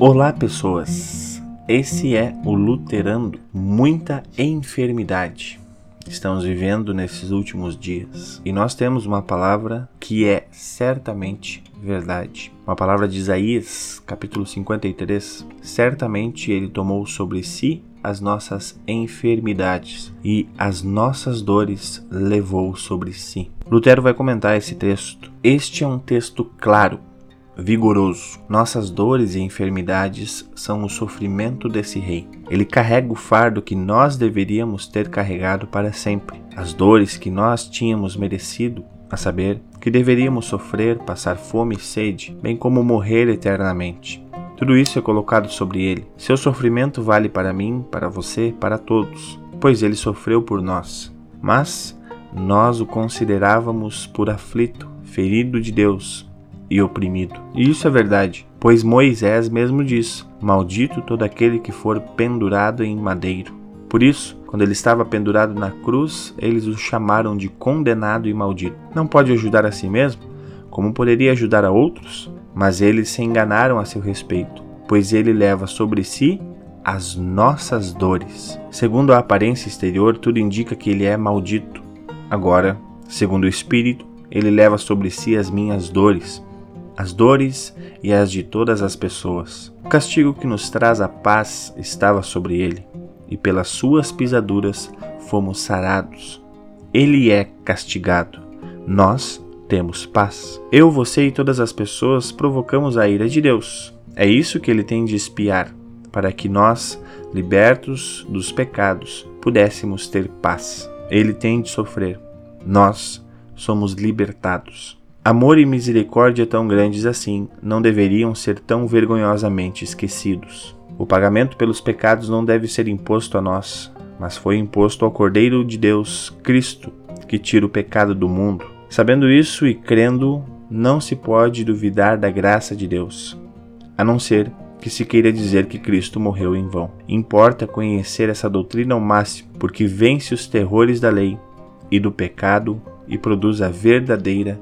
Olá, pessoas. Esse é o Luterando. Muita enfermidade estamos vivendo nesses últimos dias. E nós temos uma palavra que é certamente verdade. Uma palavra de Isaías, capítulo 53. Certamente ele tomou sobre si as nossas enfermidades e as nossas dores levou sobre si. Lutero vai comentar esse texto. Este é um texto claro, vigoroso. Nossas dores e enfermidades são o sofrimento desse rei. Ele carrega o fardo que nós deveríamos ter carregado para sempre. As dores que nós tínhamos merecido, a saber, que deveríamos sofrer, passar fome e sede, bem como morrer eternamente. Tudo isso é colocado sobre ele. Seu sofrimento vale para mim, para você, para todos, pois ele sofreu por nós. Mas nós o considerávamos por aflito, ferido de Deus e oprimido. E isso é verdade, pois Moisés mesmo diz: Maldito todo aquele que for pendurado em madeiro. Por isso, quando ele estava pendurado na cruz, eles o chamaram de condenado e maldito. Não pode ajudar a si mesmo? Como poderia ajudar a outros? Mas eles se enganaram a seu respeito, pois ele leva sobre si as nossas dores. Segundo a aparência exterior, tudo indica que ele é maldito. Agora, segundo o Espírito, ele leva sobre si as minhas dores, as dores e as de todas as pessoas. O castigo que nos traz a paz estava sobre ele, e pelas suas pisaduras fomos sarados. Ele é castigado. Nós temos paz. Eu, você e todas as pessoas provocamos a ira de Deus. É isso que ele tem de espiar, para que nós, libertos dos pecados, pudéssemos ter paz. Ele tem de sofrer. Nós somos libertados. Amor e misericórdia tão grandes assim não deveriam ser tão vergonhosamente esquecidos. O pagamento pelos pecados não deve ser imposto a nós, mas foi imposto ao Cordeiro de Deus, Cristo, que tira o pecado do mundo. Sabendo isso e crendo, não se pode duvidar da graça de Deus, a não ser que se queira dizer que Cristo morreu em vão. Importa conhecer essa doutrina ao máximo, porque vence os terrores da lei e do pecado e produz a verdadeira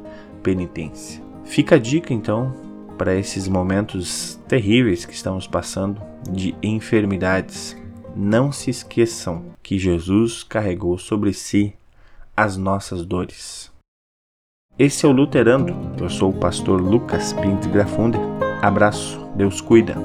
penitência. Fica a dica então para esses momentos terríveis que estamos passando de enfermidades. Não se esqueçam que Jesus carregou sobre si as nossas dores. Esse é o Luterando. Eu sou o pastor Lucas Pinto Grafunder. Abraço, Deus cuida.